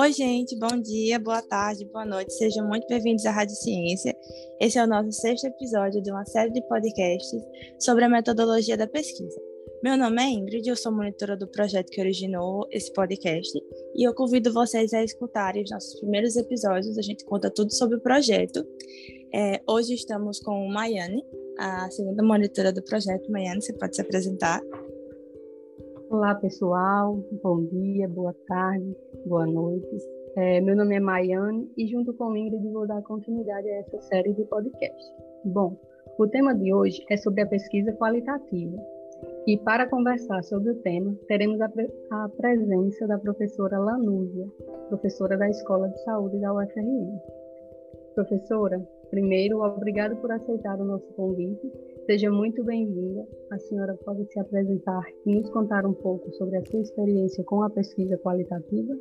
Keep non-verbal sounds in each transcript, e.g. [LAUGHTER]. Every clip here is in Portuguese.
Oi, gente, bom dia, boa tarde, boa noite, sejam muito bem-vindos à Rádio Ciência. Esse é o nosso sexto episódio de uma série de podcasts sobre a metodologia da pesquisa. Meu nome é Ingrid, eu sou monitora do projeto que originou esse podcast e eu convido vocês a escutarem os nossos primeiros episódios, a gente conta tudo sobre o projeto. É, hoje estamos com Maiane, a segunda monitora do projeto. Maiane, você pode se apresentar? Olá, pessoal. Bom dia, boa tarde, boa noite. É, meu nome é Maiane e, junto com Ingrid, vou dar continuidade a essa série de podcast. Bom, o tema de hoje é sobre a pesquisa qualitativa. E, para conversar sobre o tema, teremos a, pre a presença da professora Lanúzia, professora da Escola de Saúde da UFRN. Professora, primeiro, obrigado por aceitar o nosso convite Seja muito bem-vinda. A senhora pode se apresentar e nos contar um pouco sobre a sua experiência com a pesquisa qualitativa?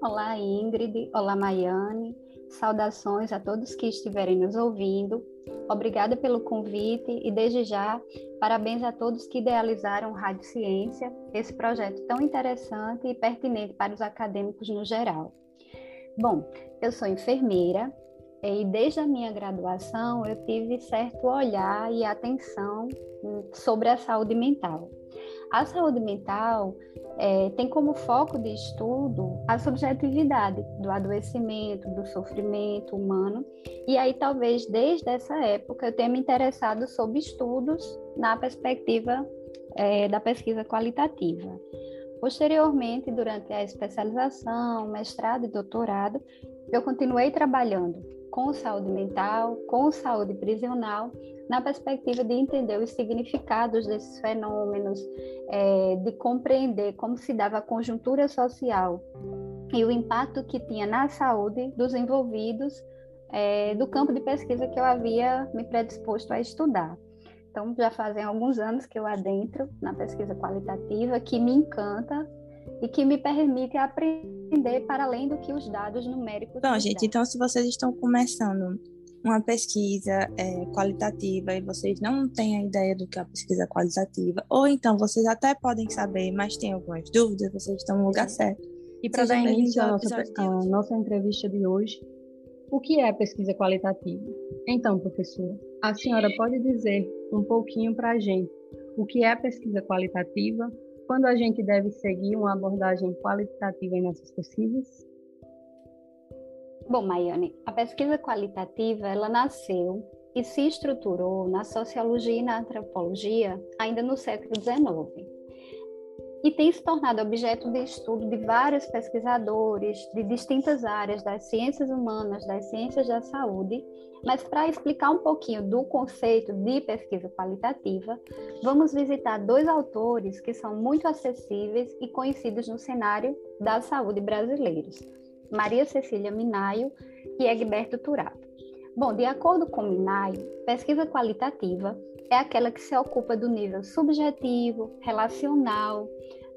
Olá, Ingrid. Olá, Maiane. Saudações a todos que estiverem nos ouvindo. Obrigada pelo convite e, desde já, parabéns a todos que idealizaram Rádio Ciência, esse projeto tão interessante e pertinente para os acadêmicos no geral. Bom, eu sou enfermeira, e desde a minha graduação eu tive certo olhar e atenção hum, sobre a saúde mental. A saúde mental é, tem como foco de estudo a subjetividade do adoecimento, do sofrimento humano, e aí talvez desde essa época eu tenha me interessado sobre estudos na perspectiva é, da pesquisa qualitativa. Posteriormente, durante a especialização, mestrado e doutorado, eu continuei trabalhando com saúde mental, com saúde prisional, na perspectiva de entender os significados desses fenômenos, é, de compreender como se dava a conjuntura social e o impacto que tinha na saúde dos envolvidos é, do campo de pesquisa que eu havia me predisposto a estudar. Então, já fazem alguns anos que eu adentro na pesquisa qualitativa, que me encanta e que me permite aprender para além do que os dados numéricos. Bom, gente, então se vocês estão começando uma pesquisa é, qualitativa e vocês não têm a ideia do que é a pesquisa qualitativa, ou então vocês até podem saber, mas têm algumas dúvidas, vocês estão no lugar certo. E para dar início à nossa, nossa entrevista de hoje, o que é a pesquisa qualitativa? Então, professora, a senhora pode dizer um pouquinho para a gente o que é a pesquisa qualitativa quando a gente deve seguir uma abordagem qualitativa em nossas pesquisas? Bom, Maiane, a pesquisa qualitativa ela nasceu e se estruturou na sociologia e na antropologia ainda no século XIX e tem se tornado objeto de estudo de vários pesquisadores de distintas áreas das ciências humanas, das ciências da saúde, mas para explicar um pouquinho do conceito de pesquisa qualitativa, vamos visitar dois autores que são muito acessíveis e conhecidos no cenário da saúde brasileiros, Maria Cecília Minaio e Egberto Turato. Bom, de acordo com Minaio, pesquisa qualitativa é aquela que se ocupa do nível subjetivo, relacional,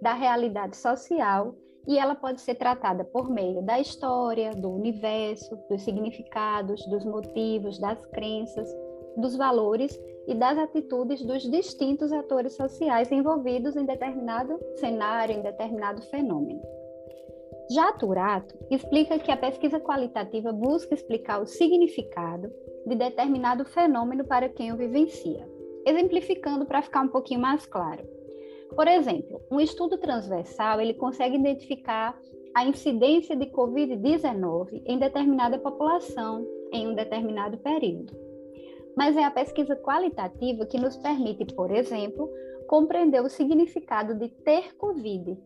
da realidade social e ela pode ser tratada por meio da história, do universo, dos significados, dos motivos, das crenças, dos valores e das atitudes dos distintos atores sociais envolvidos em determinado cenário, em determinado fenômeno. Já Turato explica que a pesquisa qualitativa busca explicar o significado de determinado fenômeno para quem o vivencia. Exemplificando para ficar um pouquinho mais claro. Por exemplo, um estudo transversal ele consegue identificar a incidência de COVID-19 em determinada população em um determinado período. Mas é a pesquisa qualitativa que nos permite, por exemplo, compreender o significado de ter COVID.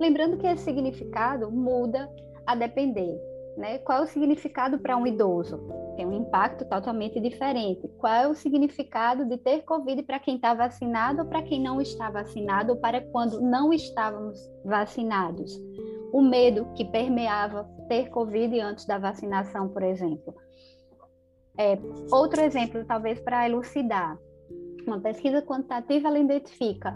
Lembrando que esse significado muda a depender né? Qual é o significado para um idoso? Tem um impacto totalmente diferente. Qual é o significado de ter Covid para quem está vacinado ou para quem não está vacinado ou para quando não estávamos vacinados? O medo que permeava ter Covid antes da vacinação, por exemplo. É, outro exemplo, talvez para elucidar. Uma pesquisa quantitativa ela identifica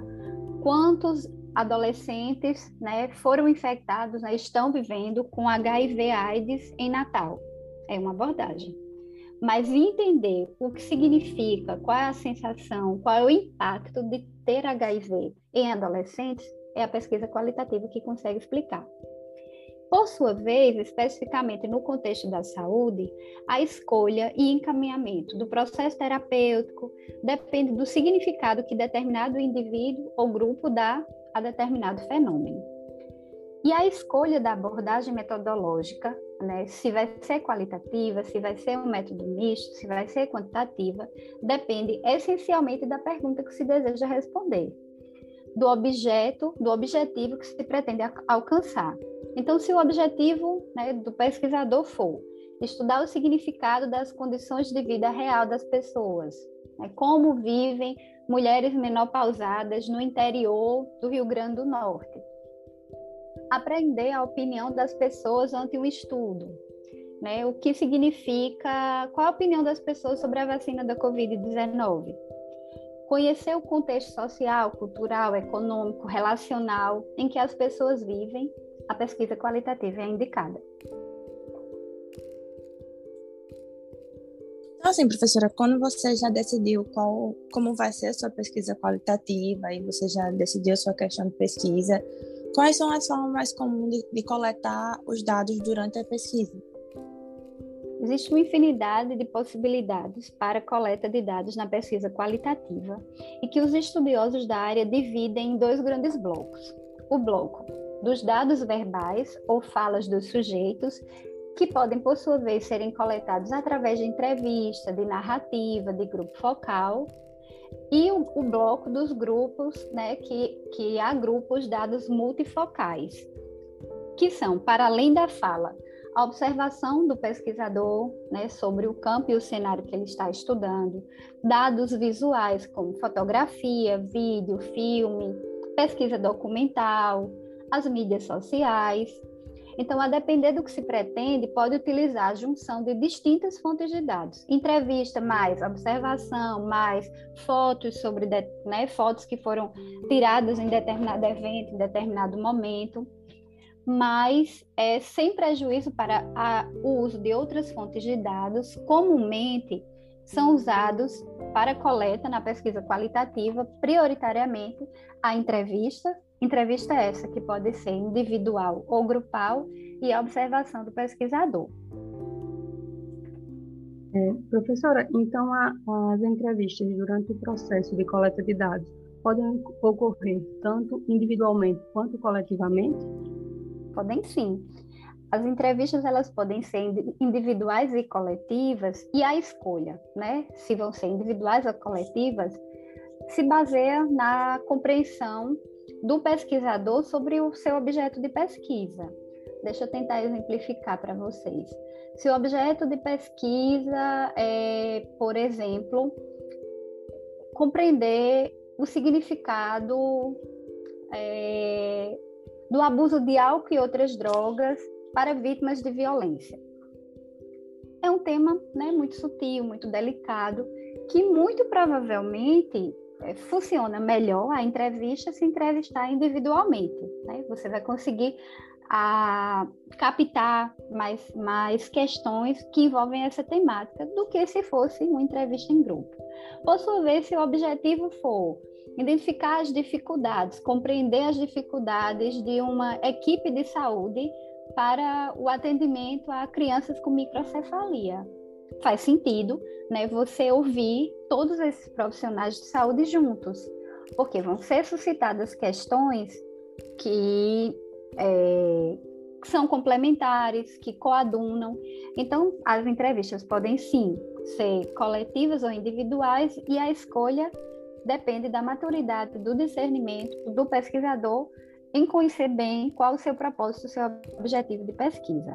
quantos adolescentes né, foram infectados, né, estão vivendo com HIV/AIDS em Natal. É uma abordagem. Mas entender o que significa, qual é a sensação, qual é o impacto de ter HIV em adolescentes, é a pesquisa qualitativa que consegue explicar. Por sua vez, especificamente no contexto da saúde, a escolha e encaminhamento do processo terapêutico depende do significado que determinado indivíduo ou grupo dá a determinado fenômeno. E a escolha da abordagem metodológica, né, se vai ser qualitativa, se vai ser um método misto, se vai ser quantitativa, depende essencialmente da pergunta que se deseja responder, do objeto, do objetivo que se pretende alcançar. Então, se o objetivo né, do pesquisador for estudar o significado das condições de vida real das pessoas, né, como vivem mulheres menopausadas no interior do Rio Grande do Norte, aprender a opinião das pessoas ante um estudo, né, o que significa, qual a opinião das pessoas sobre a vacina da Covid-19, conhecer o contexto social, cultural, econômico, relacional em que as pessoas vivem a pesquisa qualitativa é indicada. Então, assim, professora, quando você já decidiu qual, como vai ser a sua pesquisa qualitativa e você já decidiu a sua questão de pesquisa, quais são as formas mais comuns de, de coletar os dados durante a pesquisa? Existe uma infinidade de possibilidades para coleta de dados na pesquisa qualitativa e que os estudiosos da área dividem em dois grandes blocos. O bloco dos dados verbais ou falas dos sujeitos, que podem, por sua vez, serem coletados através de entrevista, de narrativa, de grupo focal, e o, o bloco dos grupos, né, que, que agrupa os dados multifocais, que são, para além da fala, a observação do pesquisador né, sobre o campo e o cenário que ele está estudando, dados visuais como fotografia, vídeo, filme, pesquisa documental, as mídias sociais. Então, a depender do que se pretende, pode utilizar a junção de distintas fontes de dados. Entrevista mais observação, mais fotos sobre né, fotos que foram tiradas em determinado evento, em determinado momento, mas é, sem prejuízo para a, o uso de outras fontes de dados, comumente são usados para coleta na pesquisa qualitativa, prioritariamente a entrevista Entrevista essa que pode ser individual ou grupal e a observação do pesquisador. É, professora, então a, as entrevistas durante o processo de coleta de dados podem ocorrer tanto individualmente quanto coletivamente? Podem sim. As entrevistas elas podem ser individuais e coletivas e a escolha, né, se vão ser individuais ou coletivas, se baseia na compreensão do pesquisador sobre o seu objeto de pesquisa. Deixa eu tentar exemplificar para vocês. Se o objeto de pesquisa é, por exemplo, compreender o significado é, do abuso de álcool e outras drogas para vítimas de violência. É um tema né, muito sutil, muito delicado, que muito provavelmente funciona melhor a entrevista se entrevistar individualmente. Né? Você vai conseguir a captar mais, mais questões que envolvem essa temática do que se fosse uma entrevista em grupo. Por sua vez, se o objetivo for identificar as dificuldades, compreender as dificuldades de uma equipe de saúde para o atendimento a crianças com microcefalia, faz sentido, né, você ouvir todos esses profissionais de saúde juntos, porque vão ser suscitadas questões que é, são complementares, que coadunam. Então, as entrevistas podem sim ser coletivas ou individuais e a escolha depende da maturidade, do discernimento do pesquisador em conhecer bem qual o seu propósito, o seu objetivo de pesquisa.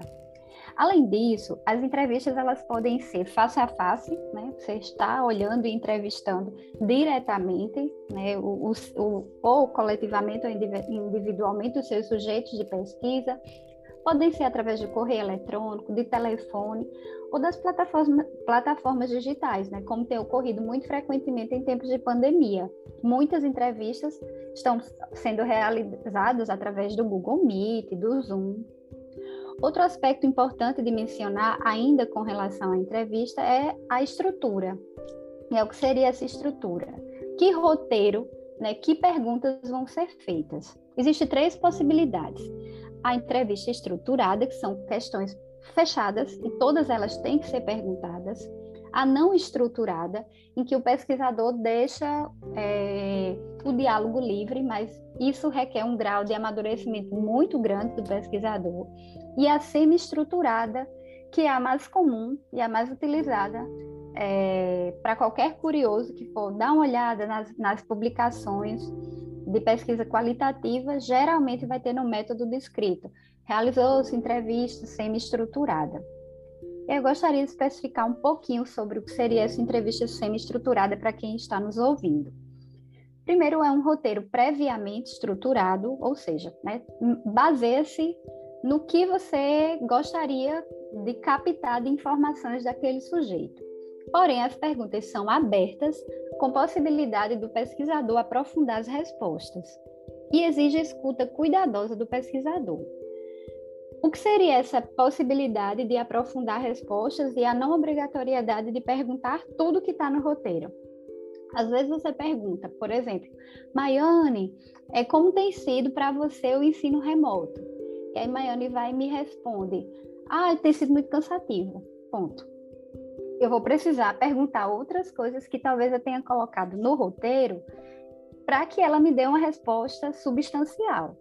Além disso, as entrevistas elas podem ser face a face, né? Você está olhando e entrevistando diretamente, né? O, o, ou coletivamente ou individualmente os seus sujeitos de pesquisa. Podem ser através de correio eletrônico, de telefone ou das plataformas, plataformas digitais, né? Como tem ocorrido muito frequentemente em tempos de pandemia. Muitas entrevistas estão sendo realizadas através do Google Meet, do Zoom, Outro aspecto importante de mencionar, ainda com relação à entrevista, é a estrutura. É o que seria essa estrutura? Que roteiro, né, que perguntas vão ser feitas? Existem três possibilidades. a entrevista estruturada, que são questões fechadas e todas elas têm que ser perguntadas, a não estruturada, em que o pesquisador deixa é, o diálogo livre, mas isso requer um grau de amadurecimento muito grande do pesquisador, e a semi-estruturada, que é a mais comum e a mais utilizada é, para qualquer curioso que for dar uma olhada nas, nas publicações de pesquisa qualitativa, geralmente vai ter no método descrito. Realizou-se entrevista semi-estruturada. Eu gostaria de especificar um pouquinho sobre o que seria essa entrevista semi-estruturada para quem está nos ouvindo. Primeiro, é um roteiro previamente estruturado, ou seja, né, baseia-se no que você gostaria de captar de informações daquele sujeito. Porém, as perguntas são abertas, com possibilidade do pesquisador aprofundar as respostas, e exige escuta cuidadosa do pesquisador. O que seria essa possibilidade de aprofundar respostas e a não obrigatoriedade de perguntar tudo que está no roteiro? Às vezes você pergunta, por exemplo, Maiane, é, como tem sido para você o ensino remoto? E aí Maiane vai e me responde, ah, tem sido muito cansativo, ponto eu vou precisar perguntar outras coisas que talvez eu tenha colocado no roteiro para que ela me dê uma resposta substancial.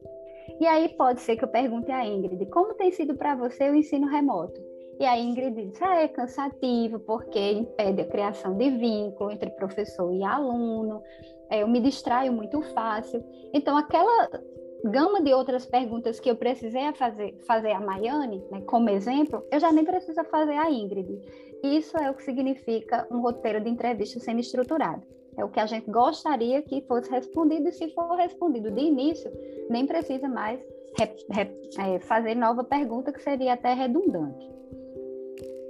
E aí pode ser que eu pergunte a Ingrid, como tem sido para você o ensino remoto? E a Ingrid diz, ah, é cansativo porque impede a criação de vínculo entre professor e aluno, é, eu me distraio muito fácil. Então, aquela gama de outras perguntas que eu precisei fazer, fazer a Maiane, né, como exemplo, eu já nem preciso fazer a Ingrid. Isso é o que significa um roteiro de entrevista semi-estruturado. É o que a gente gostaria que fosse respondido, e se for respondido de início, nem precisa mais é, fazer nova pergunta, que seria até redundante.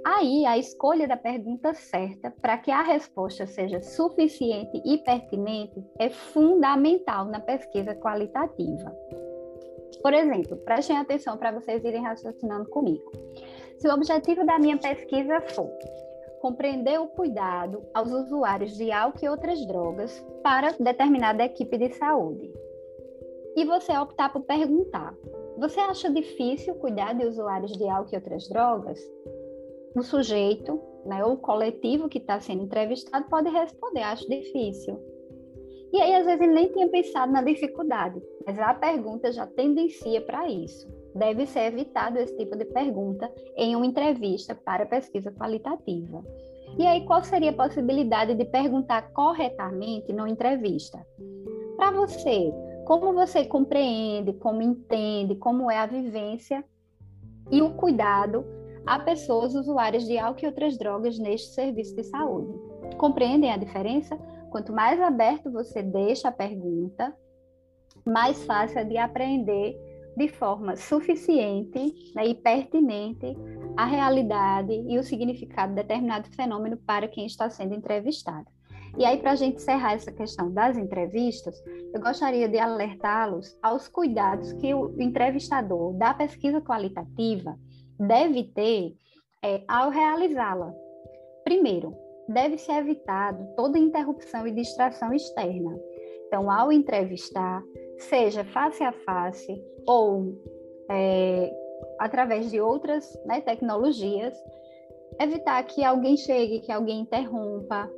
Aí, a escolha da pergunta certa para que a resposta seja suficiente e pertinente é fundamental na pesquisa qualitativa. Por exemplo, prestem atenção para vocês irem raciocinando comigo. Se o objetivo da minha pesquisa for compreender o cuidado aos usuários de álcool e outras drogas para determinada equipe de saúde, e você optar por perguntar: você acha difícil cuidar de usuários de álcool e outras drogas? o sujeito, né, ou o coletivo que está sendo entrevistado pode responder, acho difícil. E aí, às vezes, ele nem tinha pensado na dificuldade, mas a pergunta já tendencia para isso. Deve ser evitado esse tipo de pergunta em uma entrevista para pesquisa qualitativa. E aí, qual seria a possibilidade de perguntar corretamente numa entrevista? Para você, como você compreende, como entende, como é a vivência e o cuidado a pessoas usuárias de álcool e outras drogas neste serviço de saúde. Compreendem a diferença? Quanto mais aberto você deixa a pergunta, mais fácil é de aprender de forma suficiente né, e pertinente a realidade e o significado de determinado fenômeno para quem está sendo entrevistado. E aí, para a gente encerrar essa questão das entrevistas, eu gostaria de alertá-los aos cuidados que o entrevistador da pesquisa qualitativa deve ter é, ao realizá-la. Primeiro, deve ser evitado toda interrupção e distração externa. Então, ao entrevistar, seja face a face ou é, através de outras né, tecnologias, evitar que alguém chegue, que alguém interrompa,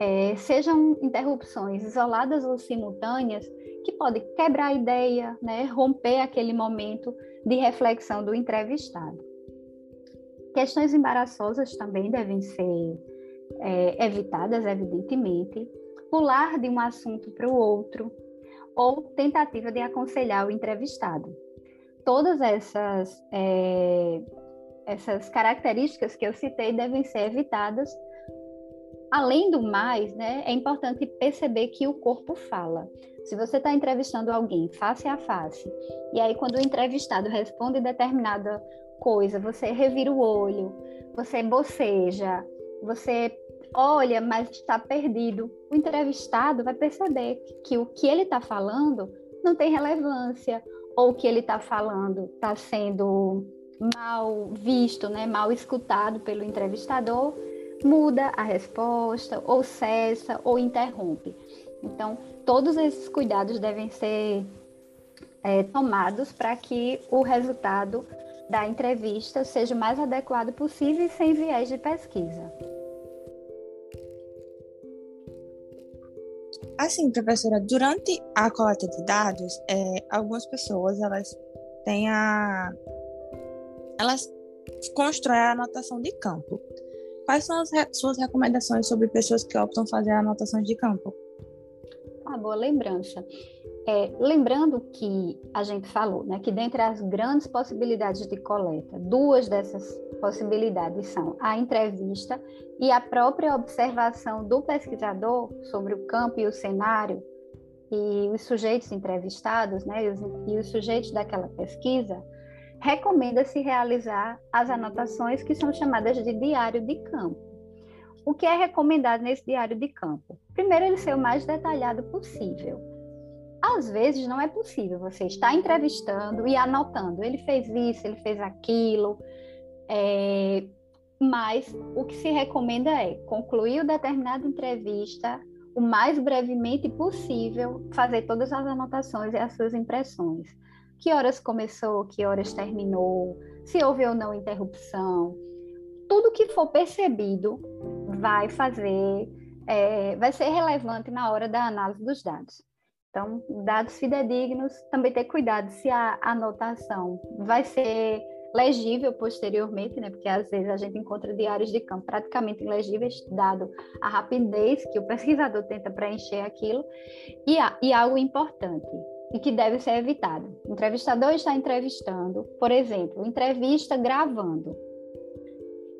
é, sejam interrupções isoladas ou simultâneas que podem quebrar a ideia, né, romper aquele momento de reflexão do entrevistado. Questões embaraçosas também devem ser é, evitadas, evidentemente. Pular de um assunto para o outro, ou tentativa de aconselhar o entrevistado. Todas essas, é, essas características que eu citei devem ser evitadas. Além do mais, né, é importante perceber que o corpo fala. Se você está entrevistando alguém face a face, e aí quando o entrevistado responde determinada coisa, você revira o olho, você boceja, você olha, mas está perdido. O entrevistado vai perceber que o que ele está falando não tem relevância, ou o que ele está falando está sendo mal visto, né, mal escutado pelo entrevistador, muda a resposta, ou cessa, ou interrompe. Então, todos esses cuidados devem ser é, tomados para que o resultado da entrevista seja o mais adequado possível e sem viés de pesquisa. Assim, professora, durante a coleta de dados, é, algumas pessoas elas têm a, elas constroem a anotação de campo. Quais são as re suas recomendações sobre pessoas que optam fazer anotações de campo? Uma boa lembrança. É, lembrando que a gente falou né, que dentre as grandes possibilidades de coleta, duas dessas possibilidades são a entrevista e a própria observação do pesquisador sobre o campo e o cenário e os sujeitos entrevistados, né, e os, e os sujeitos daquela pesquisa, recomenda-se realizar as anotações que são chamadas de diário de campo. O que é recomendado nesse diário de campo? Primeiro, ele ser o mais detalhado possível às vezes não é possível você estar entrevistando e anotando. Ele fez isso, ele fez aquilo. É... Mas o que se recomenda é concluir determinada entrevista o mais brevemente possível, fazer todas as anotações e as suas impressões. Que horas começou, que horas terminou, se houve ou não interrupção. Tudo que for percebido vai fazer, é, vai ser relevante na hora da análise dos dados. Então, dados fidedignos, também ter cuidado se a anotação vai ser legível posteriormente, né? Porque às vezes a gente encontra diários de campo praticamente ilegíveis, dado a rapidez que o pesquisador tenta preencher aquilo, e, e algo importante e que deve ser evitado. O entrevistador está entrevistando, por exemplo, entrevista gravando.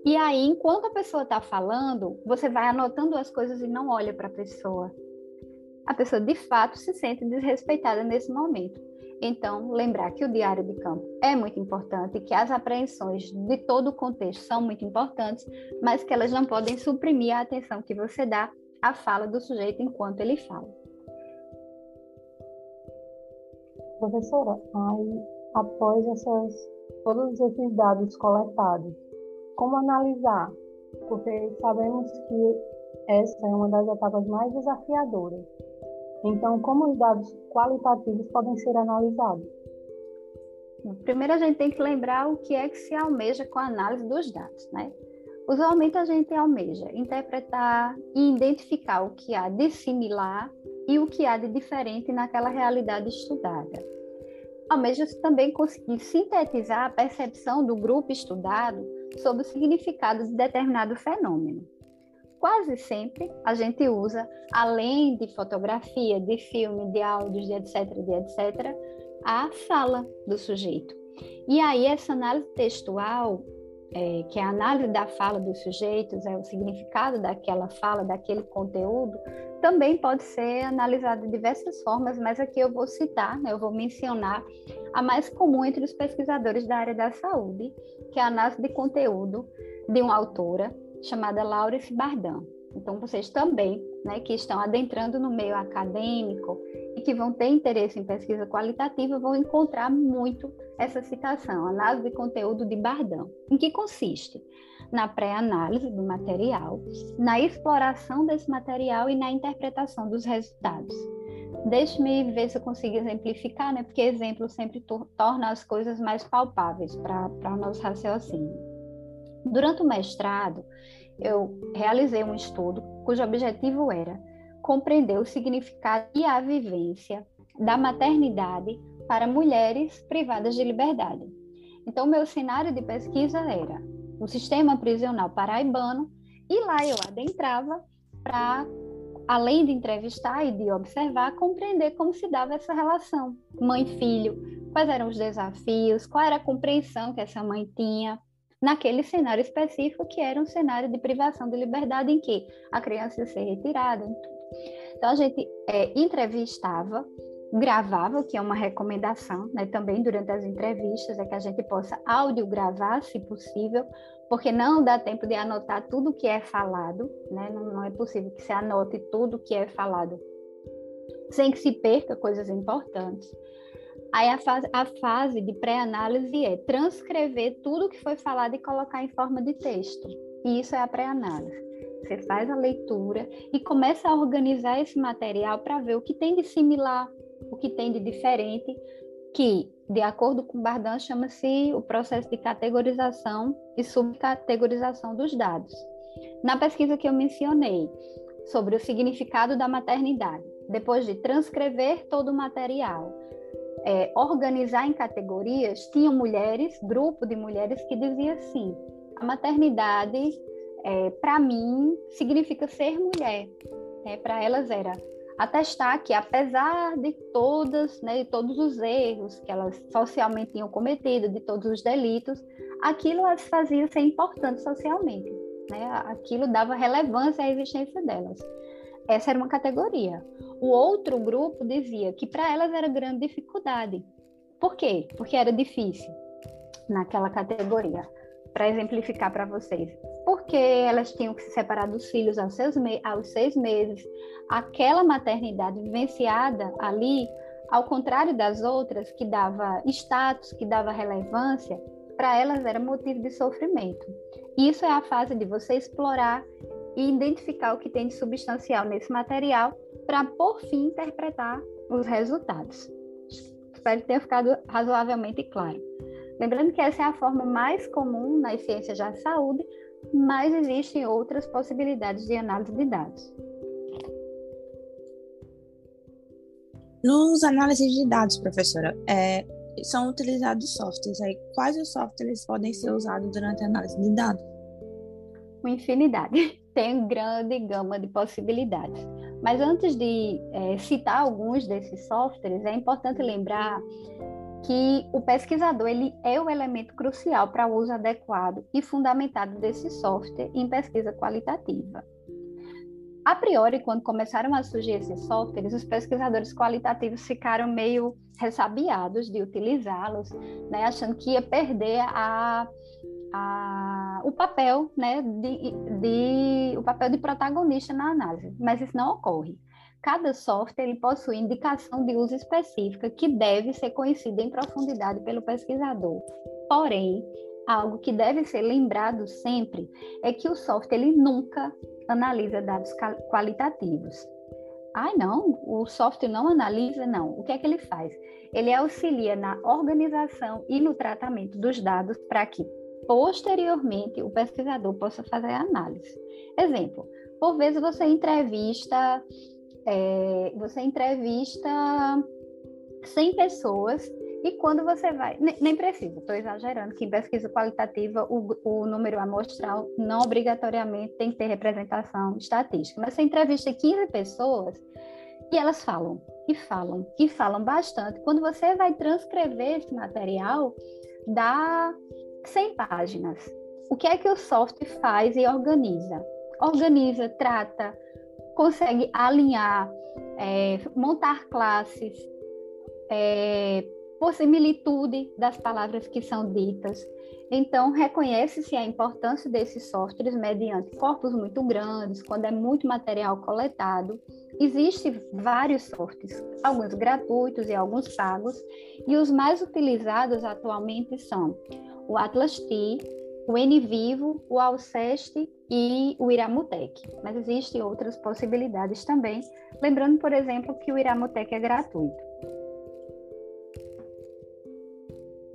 E aí, enquanto a pessoa está falando, você vai anotando as coisas e não olha para a pessoa a pessoa de fato se sente desrespeitada nesse momento. Então, lembrar que o diário de campo é muito importante, que as apreensões de todo o contexto são muito importantes, mas que elas não podem suprimir a atenção que você dá à fala do sujeito enquanto ele fala. Professora, aí, após essas, todos esses dados coletados, como analisar? Porque sabemos que essa é uma das etapas mais desafiadoras então, como os dados qualitativos podem ser analisados? Primeiro, a gente tem que lembrar o que é que se almeja com a análise dos dados, né? Usualmente, a gente almeja interpretar e identificar o que há de similar e o que há de diferente naquela realidade estudada. Almeja também conseguir sintetizar a percepção do grupo estudado sobre o significado de determinado fenômeno quase sempre a gente usa, além de fotografia, de filme, de áudios, de etc, de etc, a fala do sujeito. E aí essa análise textual, é, que é a análise da fala dos sujeitos, é o significado daquela fala, daquele conteúdo, também pode ser analisada de diversas formas, mas aqui eu vou citar, né, eu vou mencionar a mais comum entre os pesquisadores da área da saúde, que é a análise de conteúdo de uma autora chamada Laurence Bardan. Então, vocês também, né, que estão adentrando no meio acadêmico e que vão ter interesse em pesquisa qualitativa, vão encontrar muito essa citação, análise de conteúdo de Bardan. Em que consiste? Na pré-análise do material, na exploração desse material e na interpretação dos resultados. Deixe-me ver se eu consigo exemplificar, né? porque exemplo sempre torna as coisas mais palpáveis para o nosso raciocínio. Durante o mestrado, eu realizei um estudo cujo objetivo era compreender o significado e a vivência da maternidade para mulheres privadas de liberdade. Então, meu cenário de pesquisa era o sistema prisional paraibano, e lá eu adentrava para, além de entrevistar e de observar, compreender como se dava essa relação mãe-filho, quais eram os desafios, qual era a compreensão que essa mãe tinha naquele cenário específico que era um cenário de privação de liberdade em que a criança ia ser retirada. Então a gente é, entrevistava, gravava, que é uma recomendação, né, também durante as entrevistas, é que a gente possa audiogravar, se possível, porque não dá tempo de anotar tudo que é falado, né, não, não é possível que se anote tudo que é falado sem que se perca coisas importantes. Aí a fase, a fase de pré-análise é transcrever tudo que foi falado e colocar em forma de texto. E isso é a pré-análise. Você faz a leitura e começa a organizar esse material para ver o que tem de similar, o que tem de diferente, que, de acordo com Bardan, chama-se o processo de categorização e subcategorização dos dados. Na pesquisa que eu mencionei sobre o significado da maternidade, depois de transcrever todo o material, é, organizar em categorias, tinham mulheres, grupo de mulheres que dizia assim: a maternidade, é, para mim, significa ser mulher. É, para elas era atestar que, apesar de todas, né, de todos os erros que elas socialmente tinham cometido, de todos os delitos, aquilo as fazia ser importante socialmente. Né? Aquilo dava relevância à existência delas. Essa era uma categoria. O outro grupo dizia que para elas era grande dificuldade. Por quê? Porque era difícil naquela categoria. Para exemplificar para vocês, porque elas tinham que se separar dos filhos aos seis, aos seis meses, aquela maternidade vivenciada ali, ao contrário das outras, que dava status, que dava relevância, para elas era motivo de sofrimento. Isso é a fase de você explorar e identificar o que tem de substancial nesse material para, por fim, interpretar os resultados. Espero que tenha ficado razoavelmente claro. Lembrando que essa é a forma mais comum nas ciências da saúde, mas existem outras possibilidades de análise de dados. Nos análises de dados, professora, é, são utilizados softwares. Aí, quais os softwares podem ser usados durante a análise de dados? Uma infinidade. [LAUGHS] Tem grande gama de possibilidades. Mas antes de é, citar alguns desses softwares, é importante lembrar que o pesquisador ele é o elemento crucial para o uso adequado e fundamentado desse software em pesquisa qualitativa. A priori, quando começaram a surgir esses softwares, os pesquisadores qualitativos ficaram meio ressabiados de utilizá-los, né, achando que ia perder a, a, o papel, né, de, de, o papel de protagonista na análise, mas isso não ocorre. Cada software ele possui indicação de uso específica que deve ser conhecida em profundidade pelo pesquisador. Porém, algo que deve ser lembrado sempre é que o software ele nunca analisa dados qualitativos. Ai, não, o software não analisa, não. O que é que ele faz? Ele auxilia na organização e no tratamento dos dados para que, posteriormente, o pesquisador possa fazer a análise. Exemplo, por vezes você entrevista, é, você entrevista 100 pessoas e quando você vai, nem, nem precisa, estou exagerando, que em pesquisa qualitativa o, o, número amostral não obrigatoriamente tem que ter representação estatística, mas você entrevista 15 pessoas e elas falam, e falam, e falam bastante. Quando você vai transcrever esse material, dá 100 páginas. O que é que o software faz e organiza? Organiza, trata, consegue alinhar, é, montar classes, é, por similitude das palavras que são ditas. Então, reconhece-se a importância desses softwares mediante corpos muito grandes, quando é muito material coletado. Existem vários softwares, alguns gratuitos e alguns pagos, e os mais utilizados atualmente são o Atlas T, o NVivo, o Alceste e o Iramutec. Mas existem outras possibilidades também, lembrando, por exemplo, que o Iramutec é gratuito.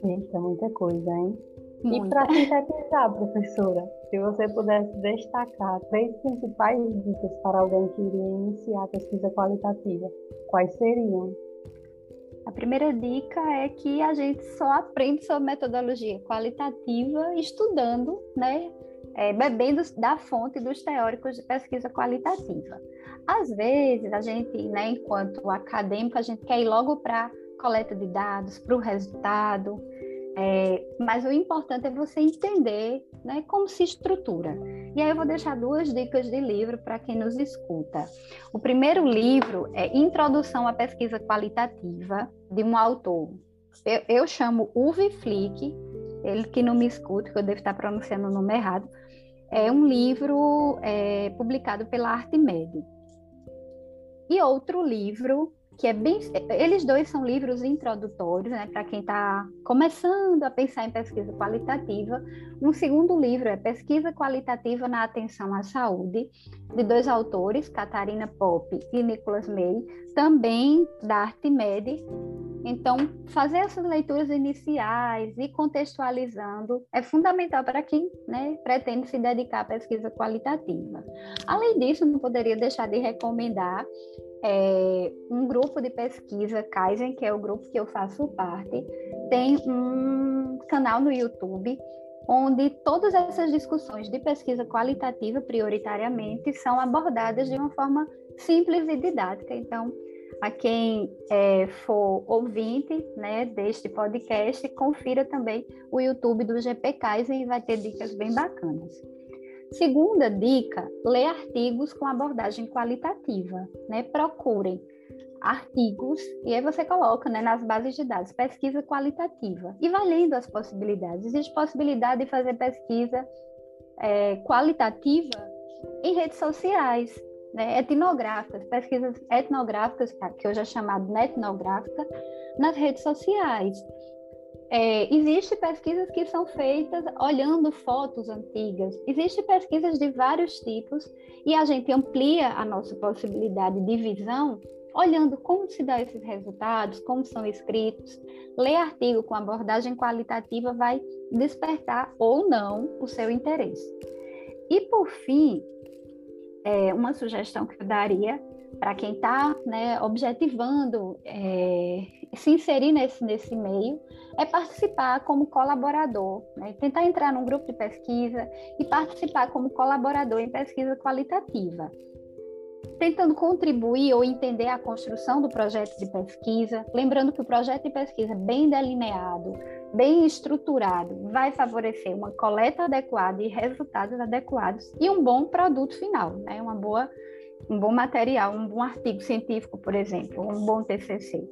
Eita, muita coisa, hein? Muita. E para sintetizar, professora, se você pudesse destacar três principais dicas para alguém que iria iniciar a pesquisa qualitativa, quais seriam? A primeira dica é que a gente só aprende sobre metodologia qualitativa estudando, né? É, bebendo da fonte dos teóricos de pesquisa qualitativa. Às vezes, a gente, né, enquanto acadêmico, a gente quer ir logo para coleta de dados, para o resultado, é, mas o importante é você entender né, como se estrutura. E aí eu vou deixar duas dicas de livro para quem nos escuta. O primeiro livro é Introdução à Pesquisa Qualitativa, de um autor. Eu, eu chamo Uwe Flick, ele que não me escuta, que eu devo estar pronunciando o nome errado. É um livro é, publicado pela Artimed. E outro livro que é bem. Eles dois são livros introdutórios, né, para quem está começando a pensar em pesquisa qualitativa. Um segundo livro é Pesquisa Qualitativa na Atenção à Saúde, de dois autores, Catarina Pop e Nicholas May, também da Artimed. Então, fazer essas leituras iniciais e contextualizando é fundamental para quem né, pretende se dedicar à pesquisa qualitativa. Além disso, não poderia deixar de recomendar é, um grupo de pesquisa, Kaizen, que é o grupo que eu faço parte, tem um canal no YouTube onde todas essas discussões de pesquisa qualitativa, prioritariamente, são abordadas de uma forma simples e didática. Então, a quem é, for ouvinte né, deste podcast, confira também o YouTube do GP Kaizen e vai ter dicas bem bacanas. Segunda dica, ler artigos com abordagem qualitativa, né? Procurem artigos e aí você coloca, né, nas bases de dados, pesquisa qualitativa e vai lendo as possibilidades. Existe possibilidade de fazer pesquisa é, qualitativa em redes sociais, né, etnográficas, pesquisas etnográficas, que hoje é chamado etnográfica, nas redes sociais. É, Existem pesquisas que são feitas olhando fotos antigas, existem pesquisas de vários tipos e a gente amplia a nossa possibilidade de visão olhando como se dão esses resultados, como são escritos. Ler artigo com abordagem qualitativa vai despertar ou não o seu interesse. E por fim, é, uma sugestão que eu daria para quem está né, objetivando é, se inserir nesse, nesse meio, é participar como colaborador, né? tentar entrar num grupo de pesquisa e participar como colaborador em pesquisa qualitativa, tentando contribuir ou entender a construção do projeto de pesquisa, lembrando que o projeto de pesquisa bem delineado, bem estruturado, vai favorecer uma coleta adequada e resultados adequados e um bom produto final, né? uma boa um bom material, um bom artigo científico, por exemplo, um bom TCC.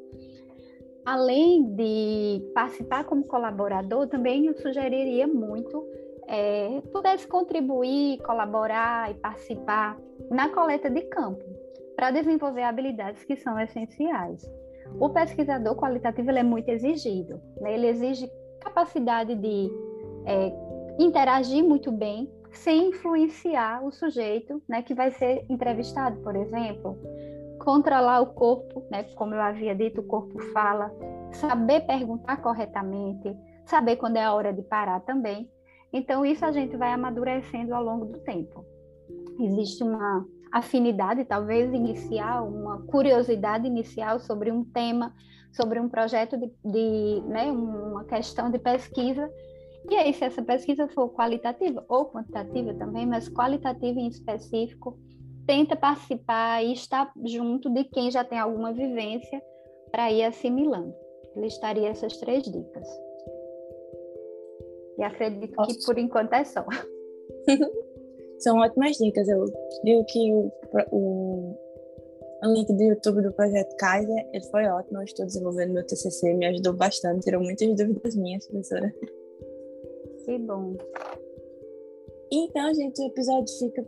Além de participar como colaborador, também eu sugeriria muito é, pudesse contribuir, colaborar e participar na coleta de campo, para desenvolver habilidades que são essenciais. O pesquisador qualitativo é muito exigido, né? ele exige capacidade de é, interagir muito bem sem influenciar o sujeito né, que vai ser entrevistado, por exemplo. Controlar o corpo, né, como eu havia dito, o corpo fala, saber perguntar corretamente, saber quando é a hora de parar também. Então, isso a gente vai amadurecendo ao longo do tempo. Existe uma afinidade, talvez inicial, uma curiosidade inicial sobre um tema, sobre um projeto de, de né, uma questão de pesquisa e aí, se essa pesquisa for qualitativa ou quantitativa também, mas qualitativa em específico, tenta participar e estar junto de quem já tem alguma vivência para ir assimilando. Listaria essas três dicas. E acredito Nossa. que por enquanto é só. [LAUGHS] São ótimas dicas. Eu digo que o, o, o, link do YouTube do Projeto Kaiser ele foi ótimo. Eu estou desenvolvendo meu TCC, me ajudou bastante, tirou muitas dúvidas minhas, professora. Que bom. Então, gente, o episódio fica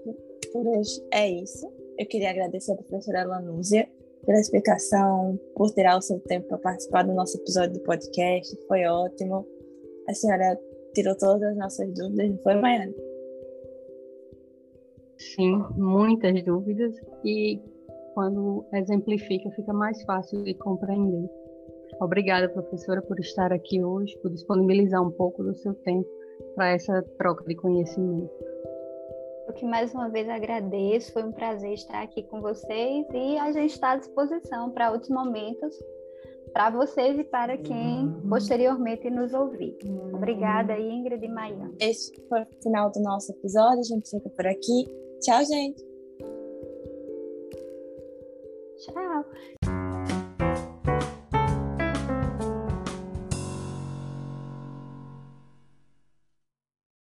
por hoje. É isso. Eu queria agradecer a professora Lanúzia pela explicação, por tirar o seu tempo para participar do nosso episódio do podcast. Foi ótimo. A senhora tirou todas as nossas dúvidas, não foi, Maiane? Sim, muitas dúvidas. E quando exemplifica, fica mais fácil de compreender. Obrigada, professora, por estar aqui hoje, por disponibilizar um pouco do seu tempo para essa troca de conhecimento. Eu que mais uma vez agradeço, foi um prazer estar aqui com vocês e a gente está à disposição para outros momentos, para vocês e para quem posteriormente nos ouvir. Obrigada, Ingrid e Maia. Esse foi o final do nosso episódio, a gente fica por aqui. Tchau, gente! Tchau!